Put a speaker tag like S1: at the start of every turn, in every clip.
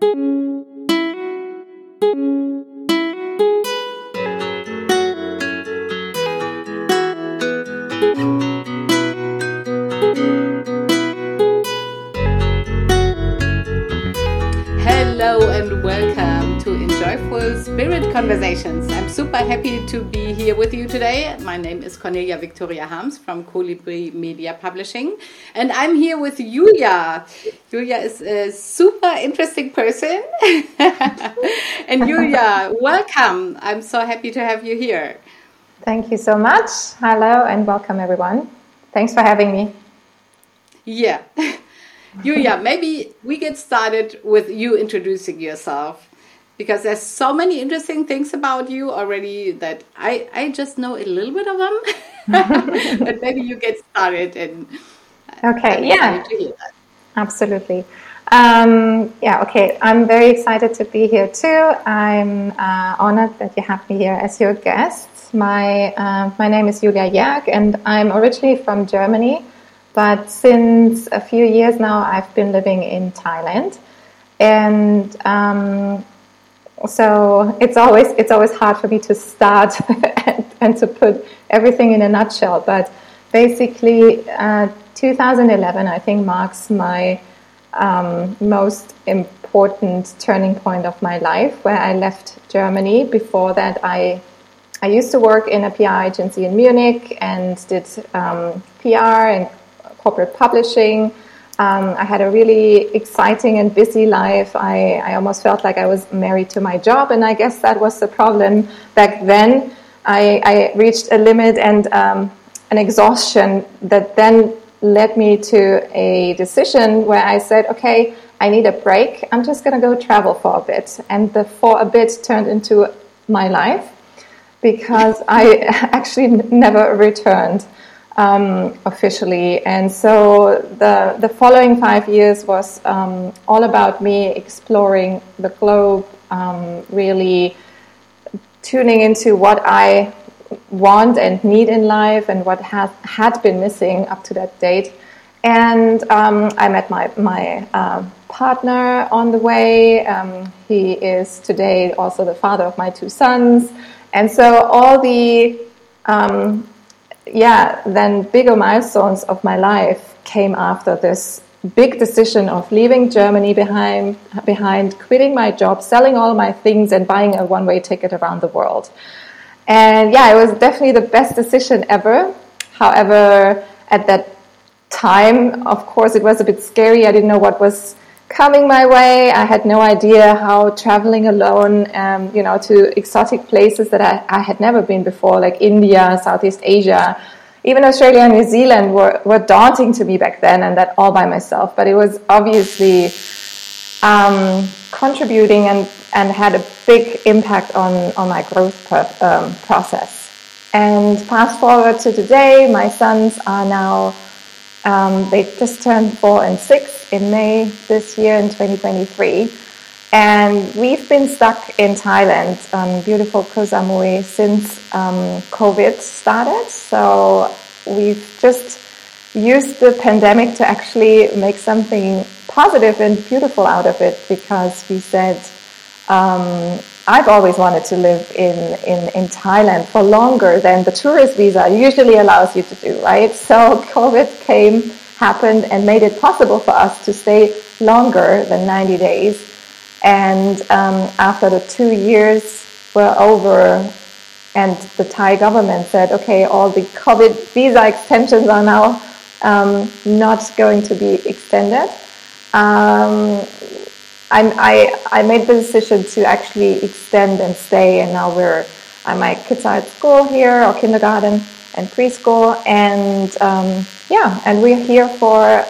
S1: Hello and welcome Conversations. I'm super happy to be here with you today. My name is Cornelia Victoria Harms from Colibri Media Publishing, and I'm here with Julia. Julia is a super interesting person. and Julia, welcome. I'm so happy to have you here.
S2: Thank you so much. Hello and welcome, everyone. Thanks for having me.
S1: Yeah. Julia, maybe we get started with you introducing yourself because there's so many interesting things about you already that I, I just know a little bit of them. but maybe you get started and
S2: okay, yeah, absolutely. Um, yeah, okay. I'm very excited to be here too. I'm uh, honored that you have me here as your guest. My uh, my name is Julia Jerg, and I'm originally from Germany, but since a few years now, I've been living in Thailand. And um, so it's always it's always hard for me to start and, and, to put everything in a nutshell. But basically, uh, 2011 I think marks my um, most important turning point of my life, where I left Germany. Before that, I I used to work in a PR agency in Munich and did um, PR and corporate publishing. Um, I had a really exciting and busy life. I, I almost felt like I was married to my job, and I guess that was the problem back then. I, I reached a limit and um, an exhaustion that then led me to a decision where I said, okay, I need a break. I'm just going to go travel for a bit. And the for a bit turned into my life because I actually never returned um, officially. And so the, the following five years was um, all about me exploring the globe, um, really tuning into what I want and need in life and what has, had been missing up to that date. And um, I met my, my uh, partner on the way. Um, he is today also the father of my two sons. And so all the um, yeah, then bigger milestones of my life came after this big decision of leaving Germany behind, behind quitting my job, selling all my things, and buying a one way ticket around the world. And yeah, it was definitely the best decision ever. However, at that time, of course, it was a bit scary. I didn't know what was coming my way. I had no idea how traveling alone, um, you know, to exotic places that I, I, had never been before, like India, Southeast Asia, even Australia and New Zealand were, were daunting to me back then, and that all by myself. But it was obviously um, contributing and, and had a big impact on, on my growth per, um, process. And fast forward to today, my sons are now um, they just turned four and six in May this year in 2023. And we've been stuck in Thailand, um, beautiful Koh Samui, since um, COVID started. So we've just used the pandemic to actually make something positive and beautiful out of it because we said, um, I've always wanted to live in, in, in Thailand for longer than the tourist visa usually allows you to do, right? So COVID came, happened, and made it possible for us to stay longer than 90 days. And um, after the two years were over, and the Thai government said, okay, all the COVID visa extensions are now um, not going to be extended. Um, I, I, I made the decision to actually extend and stay, and now we're my kids are at school here, or kindergarten and preschool, and um, yeah, and we're here for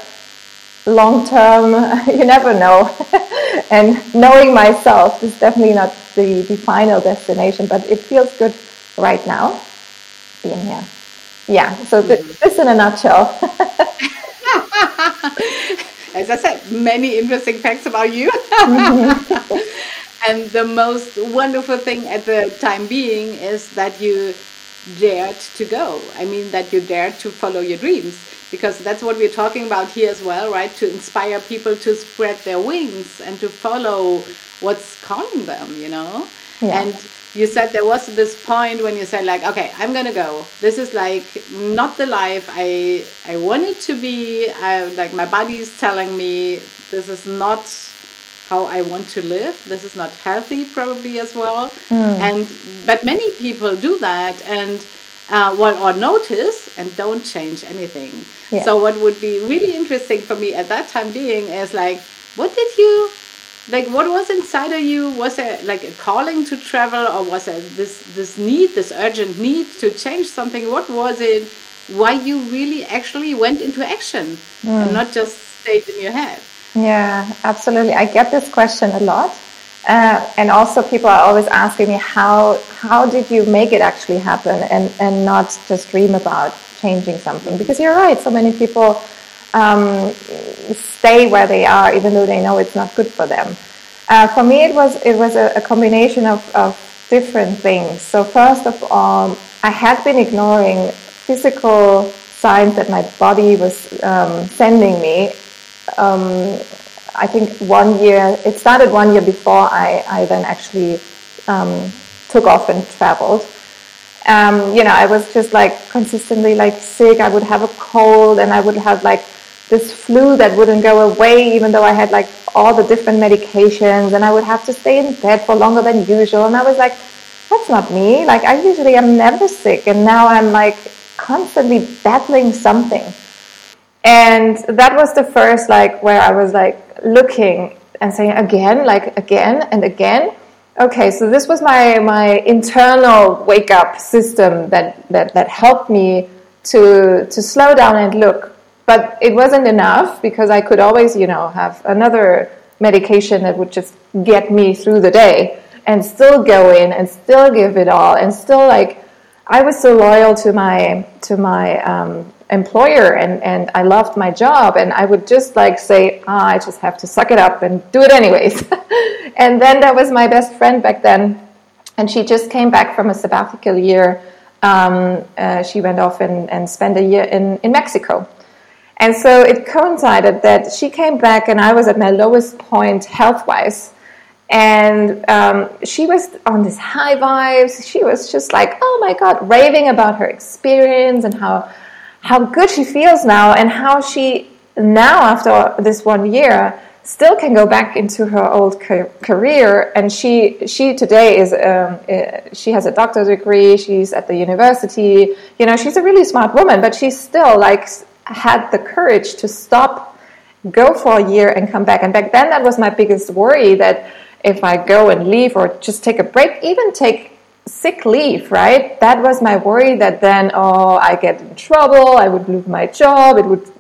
S2: long term. you never know, and knowing myself is definitely not the, the final destination, but it feels good right now being here. Yeah, so th- this in a nutshell.
S1: as I said, many interesting facts about you. And the most wonderful thing at the time being is that you dared to go. I mean, that you dared to follow your dreams because that's what we're talking about here as well, right? To inspire people to spread their wings and to follow what's calling them, you know? Yeah. And you said there was this point when you said like, okay, I'm gonna go. This is like not the life I I wanted to be. I, like my body is telling me this is not how I want to live. This is not healthy, probably as well. Mm. And but many people do that and uh, well, or notice and don't change anything. Yeah. So what would be really interesting for me at that time being is like, what did you like? What was inside of you? Was it like a calling to travel, or was it this this need, this urgent need to change something? What was it? Why you really actually went into action mm. and not just stayed in your head?
S2: Yeah, absolutely. I get this question a lot. Uh, and also people are always asking me how how did you make it actually happen and, and not just dream about changing something because you're right so many people um, stay where they are even though they know it's not good for them uh, for me it was it was a, a combination of, of different things so first of all I had been ignoring physical signs that my body was um, sending me um, I think one year, it started one year before I, I then actually um, took off and traveled. Um, you know, I was just like consistently like sick. I would have a cold and I would have like this flu that wouldn't go away, even though I had like all the different medications and I would have to stay in bed for longer than usual. And I was like, that's not me. Like I usually am never sick. And now I'm like constantly battling something and that was the first like where i was like looking and saying again like again and again okay so this was my my internal wake up system that that that helped me to to slow down and look but it wasn't enough because i could always you know have another medication that would just get me through the day and still go in and still give it all and still like i was so loyal to my to my um, employer and, and I loved my job and I would just like say, ah, I just have to suck it up and do it anyways. and then that was my best friend back then. And she just came back from a sabbatical year. Um, uh, she went off and, and spent a year in, in Mexico. And so it coincided that she came back and I was at my lowest point health wise. And um, she was on this high vibes. She was just like, oh my God, raving about her experience and how how good she feels now and how she now after this one year still can go back into her old career and she she today is um, uh, she has a doctor's degree she's at the university you know she's a really smart woman but she's still like had the courage to stop go for a year and come back and back then that was my biggest worry that if i go and leave or just take a break even take sick leave, right? That was my worry that then, oh, I get in trouble, I would lose my job, it would,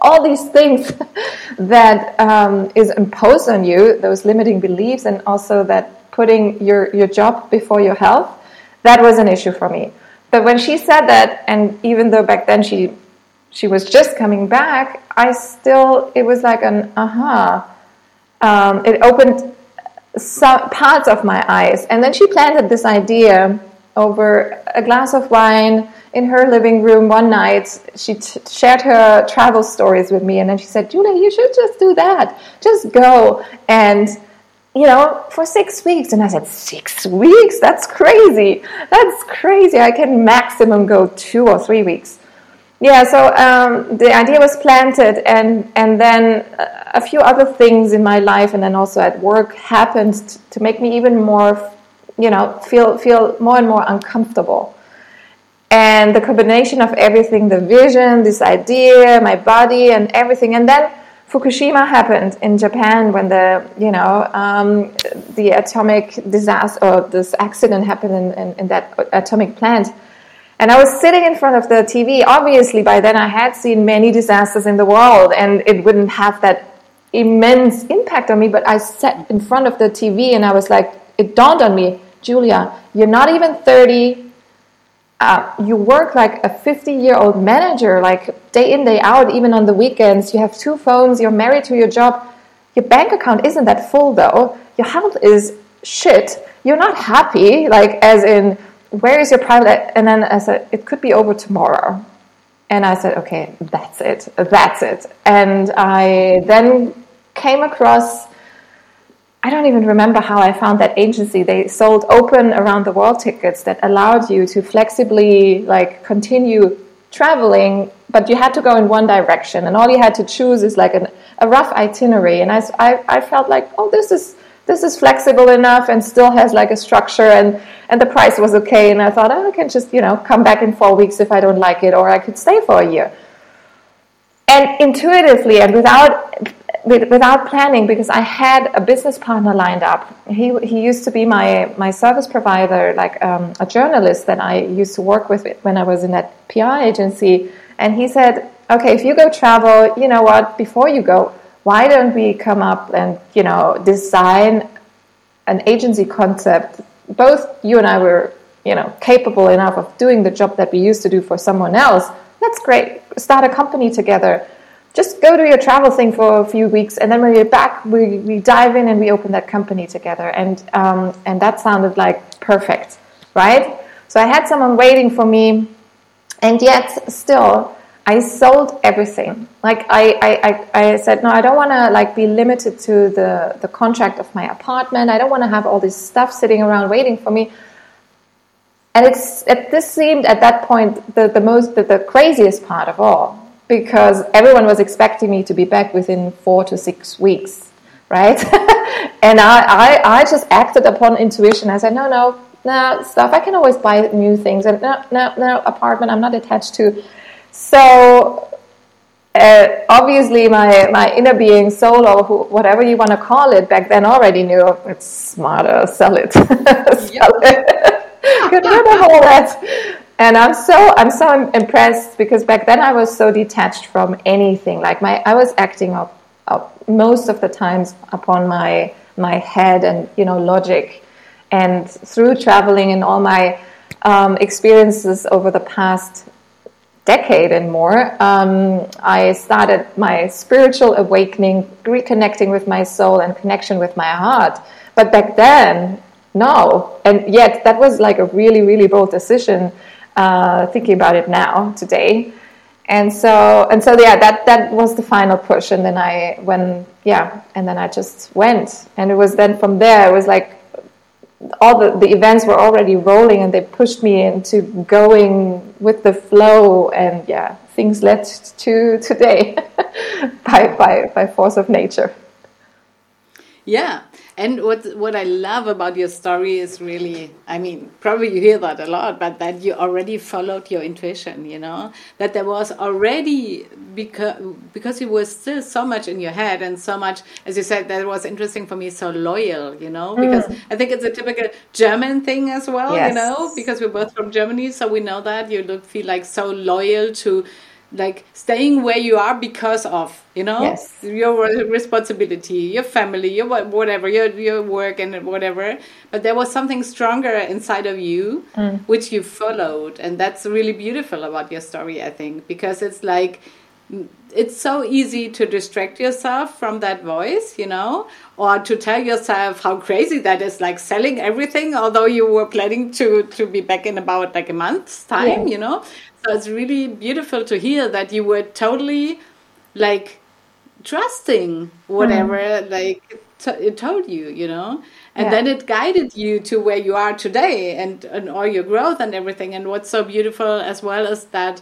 S2: all these things that um, is imposed on you, those limiting beliefs, and also that putting your, your job before your health, that was an issue for me. But when she said that, and even though back then she she was just coming back, I still it was like an aha. Uh-huh. Um, it opened some parts of my eyes. And then she planted this idea over a glass of wine in her living room one night. She t- shared her travel stories with me, and then she said, Julia, you should just do that. Just go. And you know, for six weeks. And I said, Six weeks? That's crazy. That's crazy. I can maximum go two or three weeks. Yeah, so um, the idea was planted, and and then a few other things in my life, and then also at work happened to make me even more, you know, feel feel more and more uncomfortable. And the combination of everything, the vision, this idea, my body, and everything, and then Fukushima happened in Japan when the you know um, the atomic disaster or this accident happened in, in, in that atomic plant and I was sitting in front of the TV. Obviously, by then I had seen many disasters in the world, and it wouldn't have that immense impact on me. But I sat in front of the TV and I was like, it dawned on me, Julia, you're not even 30. Uh, you work like a 50 year old manager, like day in, day out, even on the weekends. You have two phones, you're married to your job. Your bank account isn't that full though. Your health is shit. You're not happy, like, as in, where is your private and then I said it could be over tomorrow And I said, okay, that's it, that's it. And I then came across, I don't even remember how I found that agency. They sold open around the world tickets that allowed you to flexibly like continue traveling, but you had to go in one direction, and all you had to choose is like an, a rough itinerary. And I, I, I felt like, oh, this is this is flexible enough and still has like a structure and and the price was okay. And i thought oh, i can just you know come back in four weeks if i don't like it or i could stay for a year. And intuitively and without without planning because i had a business partner lined up. He, he used to be my my service provider like um, a journalist that i used to work with when i was in that pr agency. And he said okay if you go travel you know what before you go why don't we come up and you know design an agency concept? Both you and i were you know capable enough of doing the job that we used to do for someone else. That's great. Start a company together. Just go do your travel thing for a few weeks and then when you're back we, we dive in and we open that company together. And um, and that sounded like perfect right? So i had someone waiting for me and yet still I sold everything. Like I, I, I, I said, no, I don't want to like be limited to the, the contract of my apartment. I don't want to have all this stuff sitting around waiting for me. And it's, it, this seemed at that point the, the most, the, the craziest part of all because everyone was expecting me to be back within four to six weeks, right? and I, I, I just acted upon intuition. I said, no, no, no, stuff. I can always buy new things. And no, no, no, apartment I'm not attached to so uh, obviously, my, my inner being, soul, or who, whatever you want to call it, back then already knew it's smarter, sell it, sell it, get rid of all that. And I'm so I'm so impressed because back then I was so detached from anything. Like my I was acting up, up most of the times upon my my head and you know logic. And through traveling and all my um, experiences over the past decade and more, um, I started my spiritual awakening, reconnecting with my soul and connection with my heart. But back then, no. And yet, that was like a really, really bold decision. Uh, thinking about it now, today, and so and so, yeah, that that was the final push. And then I, when yeah, and then I just went, and it was then from there, it was like all the, the events were already rolling and they pushed me into going with the flow and yeah things led to today by, by, by force of nature.
S1: Yeah and what what I love about your story is really, I mean, probably you hear that a lot, but that you already followed your intuition. You know that there was already because because you were still so much in your head and so much, as you said, that was interesting for me. So loyal, you know, because mm. I think it's a typical German thing as well. Yes. You know, because we're both from Germany, so we know that you look feel like so loyal to like staying where you are because of you know
S2: yes.
S1: your responsibility your family your whatever your your work and whatever but there was something stronger inside of you mm. which you followed and that's really beautiful about your story i think because it's like it's so easy to distract yourself from that voice, you know, or to tell yourself how crazy that is, like selling everything, although you were planning to to be back in about like a month's time, yeah. you know. So it's really beautiful to hear that you were totally like trusting whatever mm. like it told you, you know, and yeah. then it guided you to where you are today and and all your growth and everything. And what's so beautiful as well is that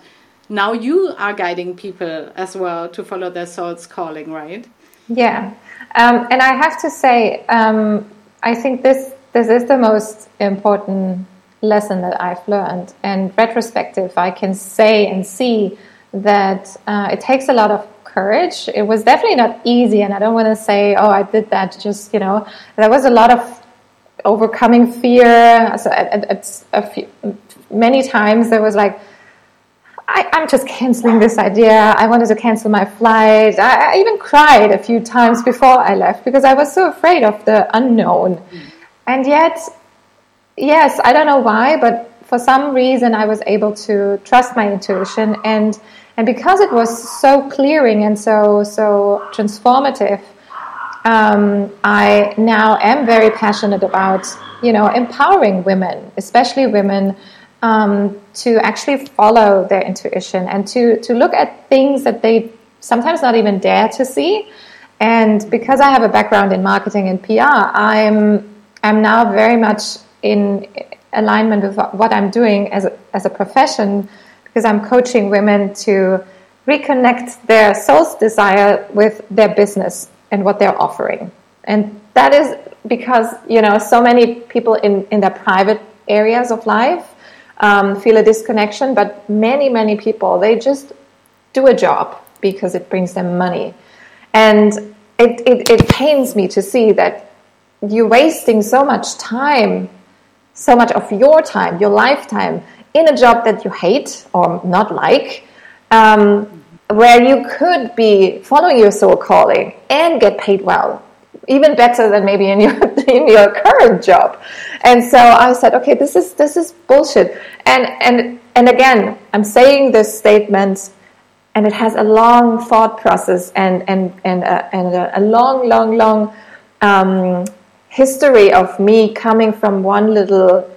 S1: now you are guiding people as well to follow their soul's calling, right?
S2: Yeah, um, and I have to say, um, I think this this is the most important lesson that I've learned. And retrospective, I can say and see that uh, it takes a lot of courage. It was definitely not easy, and I don't want to say, "Oh, I did that." Just you know, there was a lot of overcoming fear. So at, at, a few, many times there was like I, am just canceling this idea. I wanted to cancel my flight. I, I, even cried a few times before I left because I was so afraid of the unknown. Mm. And yet, yes, I don't know why, but for some reason I was able to trust my intuition and and because it was so clearing and so so transformative, um, I now am very passionate about you know empowering women, especially women um, to actually follow their intuition and to, to look at things that they sometimes not even dare to see. And because I have a background in marketing and PR, I'm, I'm now very much in alignment with what I'm doing as a, as a profession because I'm coaching women to reconnect their soul's desire with their business and what they're offering. And that is because, you know, so many people in, in their private areas of life um, feel a disconnection, but many, many people, they just do a job because it brings them money. And it, it, it pains me to see that you're wasting so much time, so much of your time, your lifetime, in a job that you hate or not like, um, where you could be following your soul calling and get paid well even better than maybe in your in your current job. And so I said, okay, this is this is bullshit. And and and again, I'm saying this statement, and it has a long thought process and and and a, and a long, long, long um, history of me coming from one little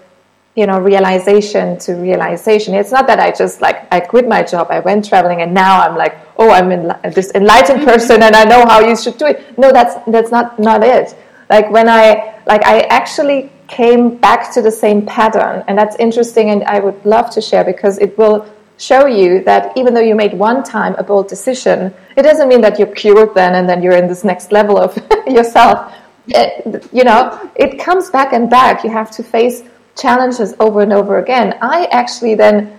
S2: you know realization to realization. It's not that i just like i quit my job i went traveling and now i'm like oh i'm in, this enlightened mm-hmm. person and i know how you should do it. No that's that's not not it. Like when i like i actually came back to the same pattern and that's interesting and i would love to share because it will show you that even though you made one time a bold decision it doesn't mean that you're cured then and then you're in this next level of yourself. It, you know it comes back and back. You have to face challenges over and over again. I actually then,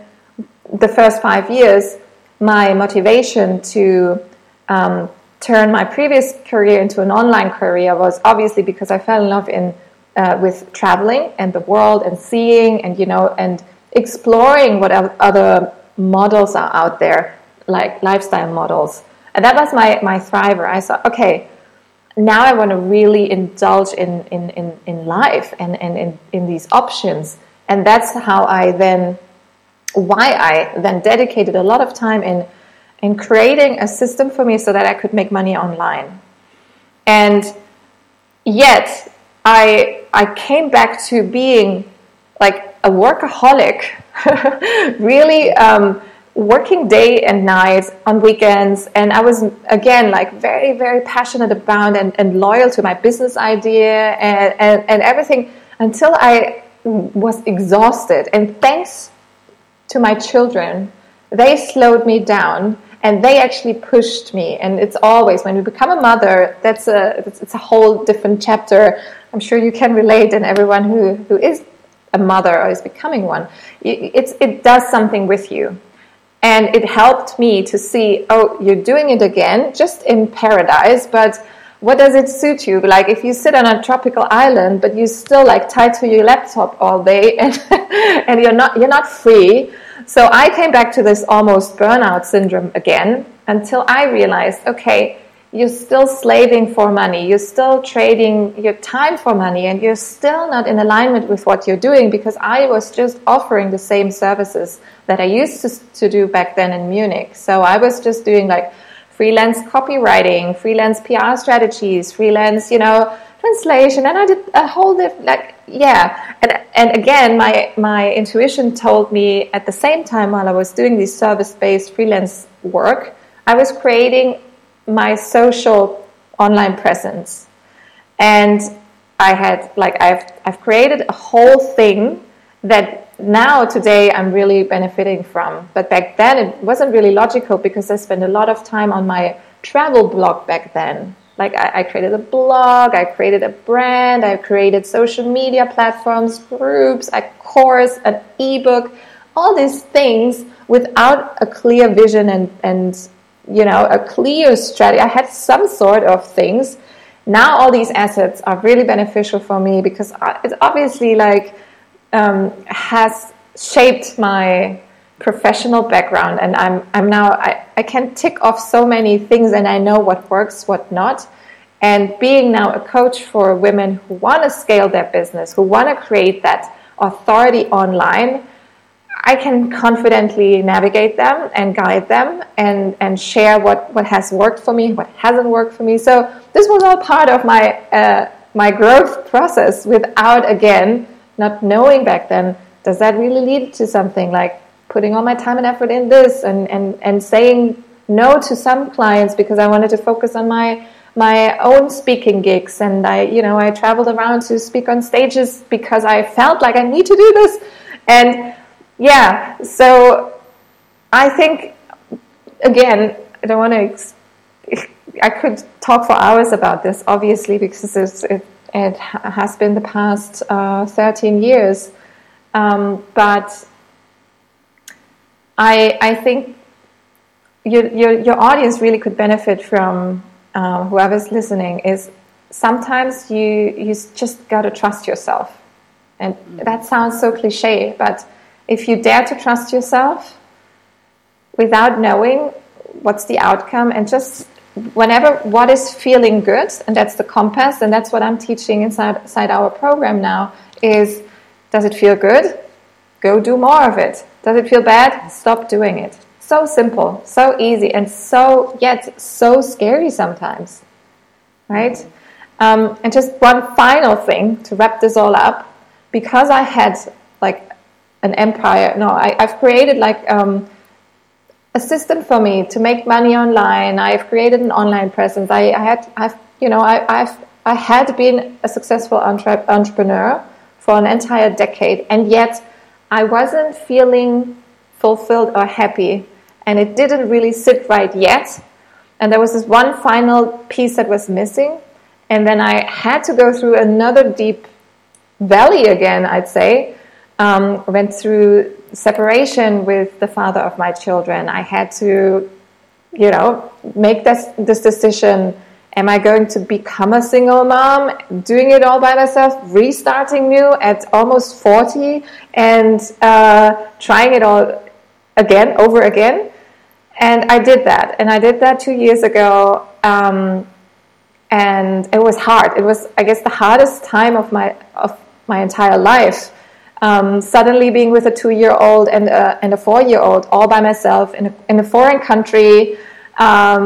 S2: the first five years, my motivation to um, turn my previous career into an online career was obviously because I fell in love in uh, with traveling and the world and seeing and you know and exploring what other models are out there, like lifestyle models. And that was my my thriver. I thought, okay, now I want to really indulge in, in, in, in life and, and in, in these options. And that's how I then, why I then dedicated a lot of time in, in creating a system for me so that I could make money online. And yet, I, I came back to being like a workaholic, really. Um, working day and night on weekends and i was again like very very passionate about and, and loyal to my business idea and, and, and everything until i was exhausted. And thanks to my children they slowed me down and they actually pushed me. And it's always when you become a mother that's a it's a whole different chapter. I'm sure you can relate and everyone who who is a mother or is becoming one it's it does something with you and it helped me to see, oh, you're doing it again, just in paradise, but what does it suit you? Like if you sit on a tropical island, but you're still like tied to your laptop all day and, and you're not you're not free. So I came back to this almost burnout syndrome again until I realized, okay, you're still slaving for money, you're still trading your time for money, and you're still not in alignment with what you're doing because I was just offering the same services that I used to, to do back then in Munich. So I was just doing like freelance copywriting, freelance PR strategies, freelance, you know, translation, and I did a whole different, like, yeah. And and again, my my intuition told me at the same time while I was doing this service-based freelance work, I was creating my social online presence. And I had like I've I've created a whole thing that now today I'm really benefiting from. But back then it wasn't really logical because I spent a lot of time on my travel blog back then. Like I, I created a blog, I created a brand, I created social media platforms, groups, a course, an ebook, all these things without a clear vision and, and you know, a clear strategy. I had some sort of things. Now all these assets are really beneficial for me because it's obviously like um, has shaped my professional background and I'm, I'm now I, I can tick off so many things and I know what works, what not. And being now a coach for women who want to scale their business, who want to create that authority online, I can confidently navigate them and guide them and, and share what, what has worked for me, what hasn't worked for me. So this was all part of my, uh, my growth process without, again, not knowing back then does that really lead to something like putting all my time and effort in this and, and, and saying no to some clients because I wanted to focus on my my own speaking gigs and I you know I traveled around to speak on stages because I felt like I need to do this and yeah so I think again I don't want to I could talk for hours about this obviously because it, it has been the past uh, 13 years. Um, but I I think your, your, your audience really could benefit from uh, whoever's listening is sometimes you you just got to trust yourself. And that sounds so cliche but if you dare to trust yourself without knowing what's the outcome and just whenever what is feeling good and that's the compass and that's what i'm teaching inside, inside our program now is does it feel good? Go do more of it. Does it feel bad? Stop doing it. So simple, so easy, and so yet so scary sometimes, right? Um, and just one final thing to wrap this all up, because I had like an empire. No, I, have created like um, a system for me to make money online. I've created an online presence. I, I had, I've, you know, I, I've, I had been a successful entre- entrepreneur for an entire decade, and yet I wasn't feeling fulfilled or happy and it didn't really sit right yet. And there was this one final piece that was missing. And then I had to go through another deep valley again, I'd say. Um, went through separation with the father of my children. I had to, you know, make this, this decision. Am I going to become a single mom, doing it all by myself, restarting new at almost 40 and uh, trying it all again, over again? And I did that, and I did that two years ago, um, and it was hard. It was, I guess, the hardest time of my of my entire life. Um, suddenly being with a two-year-old and a, and a four-year-old all by myself in a, in a foreign country. Um,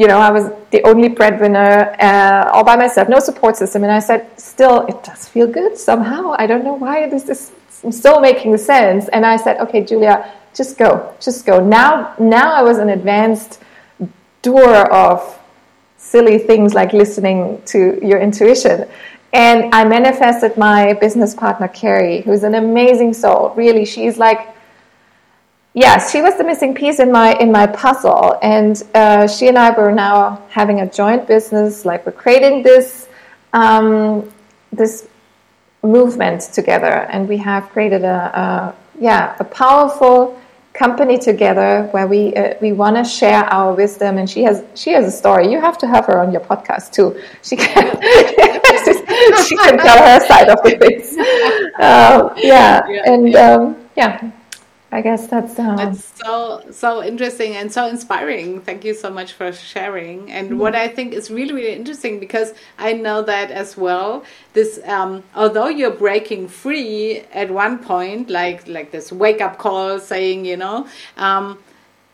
S2: you know, I was the only breadwinner, uh, all by myself, no support system. And I said, still, it does feel good somehow. I don't know why this is still making sense. And I said, okay, Julia, just go, just go. Now, now I was an advanced doer of silly things like listening to your intuition. And I manifested my business partner, Kerry, who's an amazing soul. Really, she's like, yes, she was the missing piece in my in my puzzle. And uh, she and I were now having a joint business. Like we're creating this um, this movement together, and we have created a, a yeah a powerful company together where we uh, we want to share our wisdom and she has she has a story you have to have her on your podcast too she can she can tell her side of the things um, yeah, yeah, and yeah. Um, yeah I guess that's
S1: uh, that's so so interesting and so inspiring. Thank you so much for sharing. And mm-hmm. what I think is really really interesting because I know that as well. This um, although you're breaking free at one point, like like this wake up call saying, you know. Um,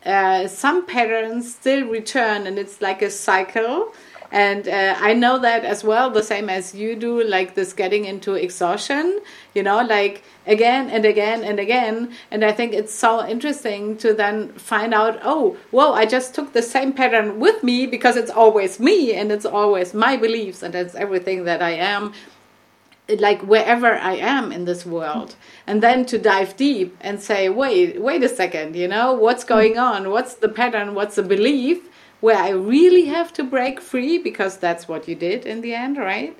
S1: uh, some patterns still return and it's like a cycle and uh, i know that as well the same as you do like this getting into exhaustion you know like again and again and again and i think it's so interesting to then find out oh whoa i just took the same pattern with me because it's always me and it's always my beliefs and it's everything that i am like wherever I am in this world, and then to dive deep and say, wait, wait a second, you know, what's going on? What's the pattern? What's the belief? Where I really have to break free because that's what you did in the end, right?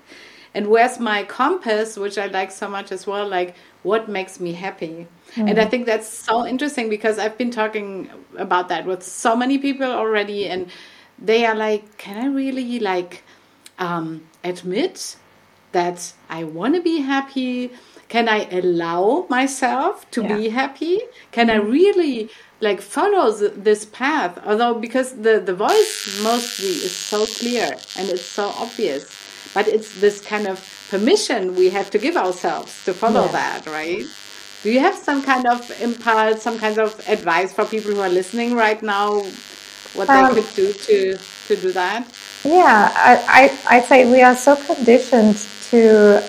S1: And where's my compass, which I like so much as well, like what makes me happy? Mm. And I think that's so interesting because I've been talking about that with so many people already, and they are like, can I really like um, admit that I want to be happy? Can I allow myself to yeah. be happy? Can mm. I really like follows this path although because the the voice mostly is so clear and it's so obvious but it's this kind of permission we have to give ourselves to follow yeah. that right do you have some kind of impulse some kind of advice for people who are listening right now what um, they could do to to do that
S2: yeah I, I i'd say we are so conditioned to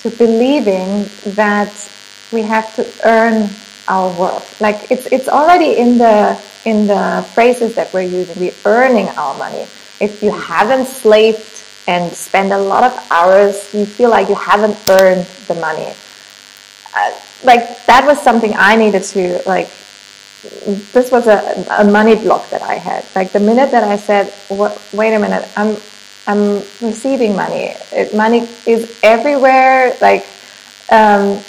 S2: to believing that we have to earn our worth. Like it's it's already in the in the phrases that we're using. We're earning our money. If you haven't slaved and spend a lot of hours, you feel like you haven't earned the money. Uh, like that was something I needed to like. This was a, a money block that I had. Like the minute that I said, "Wait a minute, I'm I'm receiving money. It, money is everywhere." Like, um,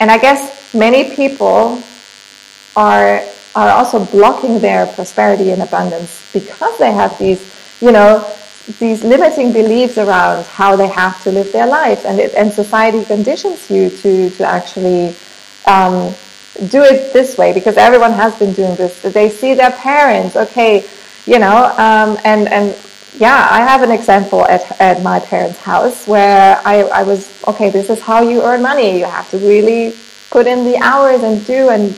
S2: and I guess many people are are also blocking their prosperity and abundance because they have these, you know, these limiting beliefs around how they have to live their life, and it, and society conditions you to to actually um, do it this way because everyone has been doing this. They see their parents, okay, you know, um, and and yeah, I have an example at at my parents' house where I I was okay. This is how you earn money. You have to really put in the hours and do and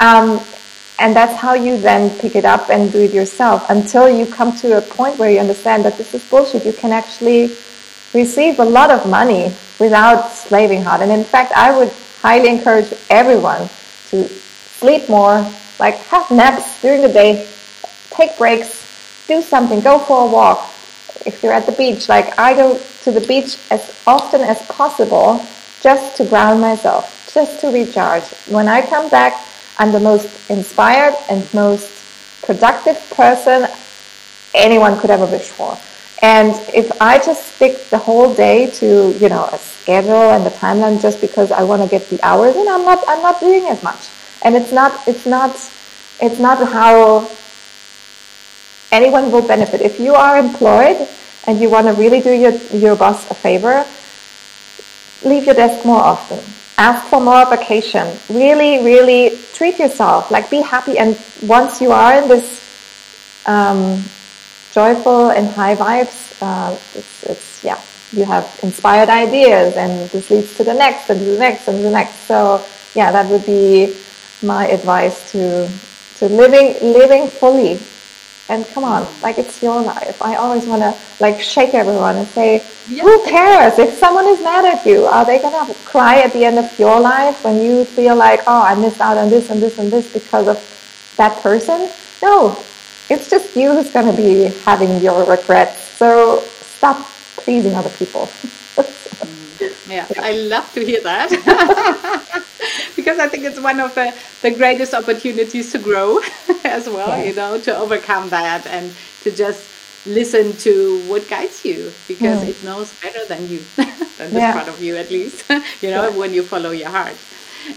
S2: um, and that's how you then pick it up and do it yourself until you come to a point where you understand that this is bullshit. You can actually receive a lot of money without slaving hard. And in fact, I would highly encourage everyone to sleep more, like have naps during the day, take breaks, do something, go for a walk. If you're at the beach, like I go to the beach as often as possible just to ground myself, just to recharge. When I come back, I'm the most inspired and most productive person anyone could ever wish for. And if I just stick the whole day to, you know, a schedule and a timeline just because I want to get the hours in, I'm not I'm not doing as much. And it's not it's not it's not how anyone will benefit. If you are employed and you want to really do your, your boss a favor, leave your desk more often ask for more vacation. Really, really treat yourself. Like be happy. And once you are in this um, joyful and high vibes, uh, it's, it's yeah, you have inspired ideas, and this leads to the next, and the next, and the next. So yeah, that would be my advice to to living living fully and come on, like it's your life. I always want to like shake everyone and say, who cares if someone is mad at you? Are they gonna cry at the end of your life when you feel like, oh, I missed out on this and this and this because of that person? No, it's just you who's gonna be having your regrets. So stop pleasing other people.
S1: yeah, I love to hear that. because I think it's one of the, the greatest opportunities to grow as well, yeah. you know, to overcome that and to just listen to what guides you because mm. it knows better than you, than this yeah. part of you at least, you know, yeah. when you follow your heart.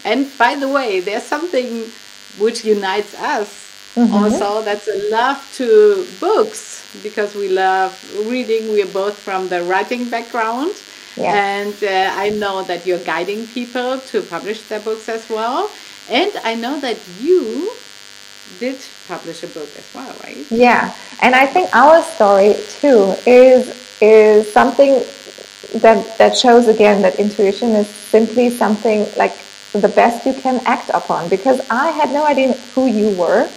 S1: And by the way, there's something which unites us mm-hmm. also that's a love to books because we love reading. We're both from the writing background. And uh, I know that you're guiding people to publish their books as well. And I know that you did publish a book as well, right?
S2: Yeah. And I think our story too is is something that that shows again that intuition is simply something like the best you can act upon because I had no idea who you were.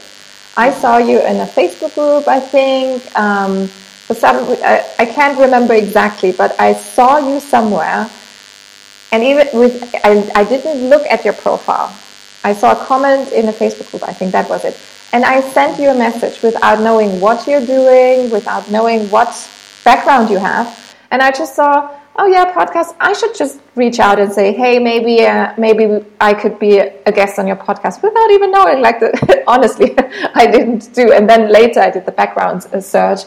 S2: I saw you in a Facebook group, I think. Um, for some, I, I can't remember exactly, but I saw you somewhere, and even with, I, I didn't look at your profile. I saw a comment in a Facebook group. I think that was it. And I sent you a message without knowing what you're doing, without knowing what background you have. And I just saw, oh yeah, podcast. I should just reach out and say, hey, maybe, uh, maybe I could be a guest on your podcast without even knowing. Like, the, honestly, I didn't do. And then later, I did the background uh, search,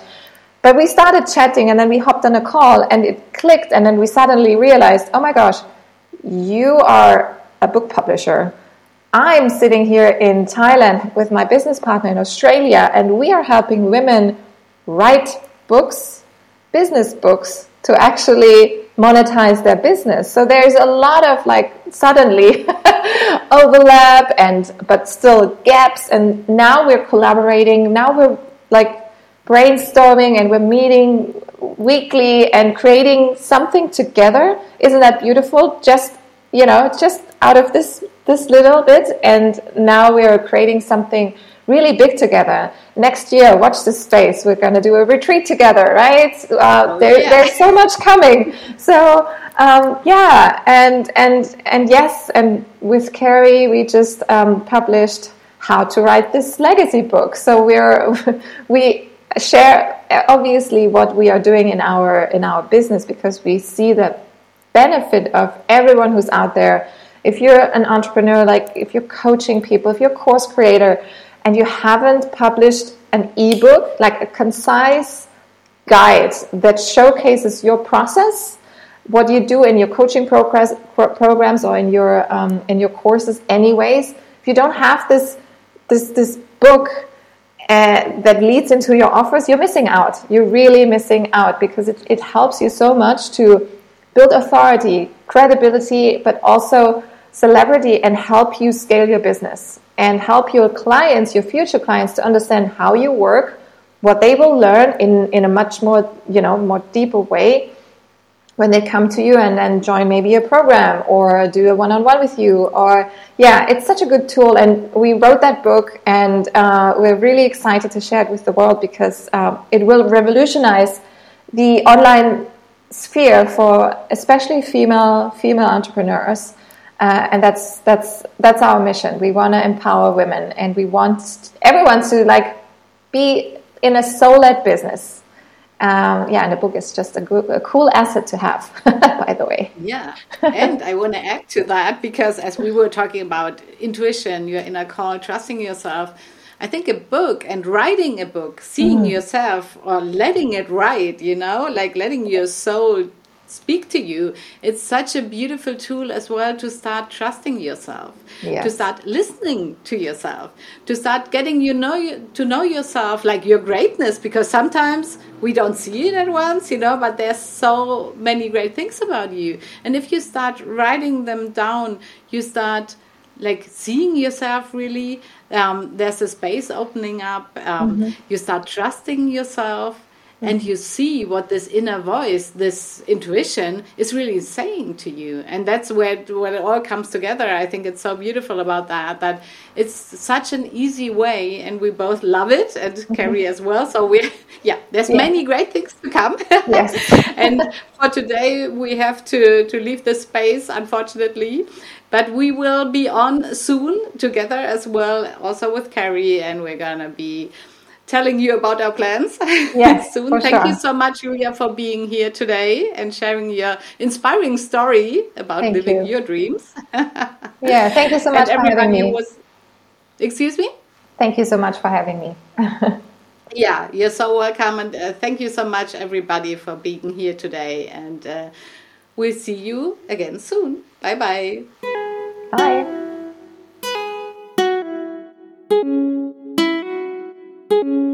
S2: but we started chatting and then we hopped on a call and it clicked and then we suddenly realized, oh my gosh, you are a book publisher. I'm sitting here in Thailand with my business partner in Australia and we are helping women write books, business books to actually monetize their business. So there's a lot of like suddenly overlap and but still gaps and now we're collaborating. Now we're like brainstorming and we're meeting weekly and creating something together. Isn't that beautiful? Just, you know, just out of this, this little bit. And now we're creating something really big together. Next year, watch this space. We're going to do a retreat together, right? Uh, oh, there, yeah. There's so much coming. So um, yeah, and and and yes, and with Kerry, we just um, published how to write this legacy book. So we're we share obviously what we are doing in our in our business because we see the benefit of everyone who's out there. If you're an entrepreneur, like if you're coaching people, if you're a course creator, and you haven't published an ebook, like a concise guide that showcases your process, what you do in your coaching progress, programs or in your um, in your courses, anyways. If you don't have this this this book uh, that leads into your offers, you're missing out. You're really missing out because it, it helps you so much to build authority, credibility, but also celebrity and help you scale your business and help your clients, your future clients, to understand how you work, what they will learn in, in a much more, you know, more deeper way when they come to you and then join maybe a program or do a one-on-one with you or yeah it's such a good tool. And we wrote that book and uh, we're really excited to share it with the world because uh, it will revolutionize the online sphere for especially female female entrepreneurs uh, and that's that's that's our mission. We want to empower women, and we want everyone to like be in a soul-led business. Um, yeah, and the book is just a, good, a cool asset to have, by the way.
S1: Yeah, and I want to add to that because as we were talking about intuition, your inner call, trusting yourself. I think a book and writing a book, seeing mm. yourself or letting it write, you know, like letting your soul speak to you it's such a beautiful tool as well to start trusting yourself yes. to start listening to yourself to start getting you know to know yourself like your greatness because sometimes we don't see it at once you know but there's so many great things about you and if you start writing them down you start like seeing yourself really um, there's a space opening up um, mm-hmm. you start trusting yourself and you see what this inner voice, this intuition, is really saying to you. And that's where, where it all comes together. I think it's so beautiful about that, that it's such an easy way, and we both love it, and mm-hmm. Kerry as well. So we, yeah, there's yeah. many great things to come. Yes. and for today, we have to to leave the space, unfortunately. But we will be on soon together as well, also with Kerry, and we're gonna be telling you about our plans yes, soon. Thank sure. you so much, Julia, for being here today and sharing your inspiring story about thank living you. your dreams.
S2: yeah, thank you so much for having me. Was,
S1: excuse me?
S2: Thank you so much for having me.
S1: yeah, you're so welcome. And uh, thank you so much, everybody, for being here today. And uh, we'll see you again soon. Bye-bye.
S2: Bye.
S1: thank you thank you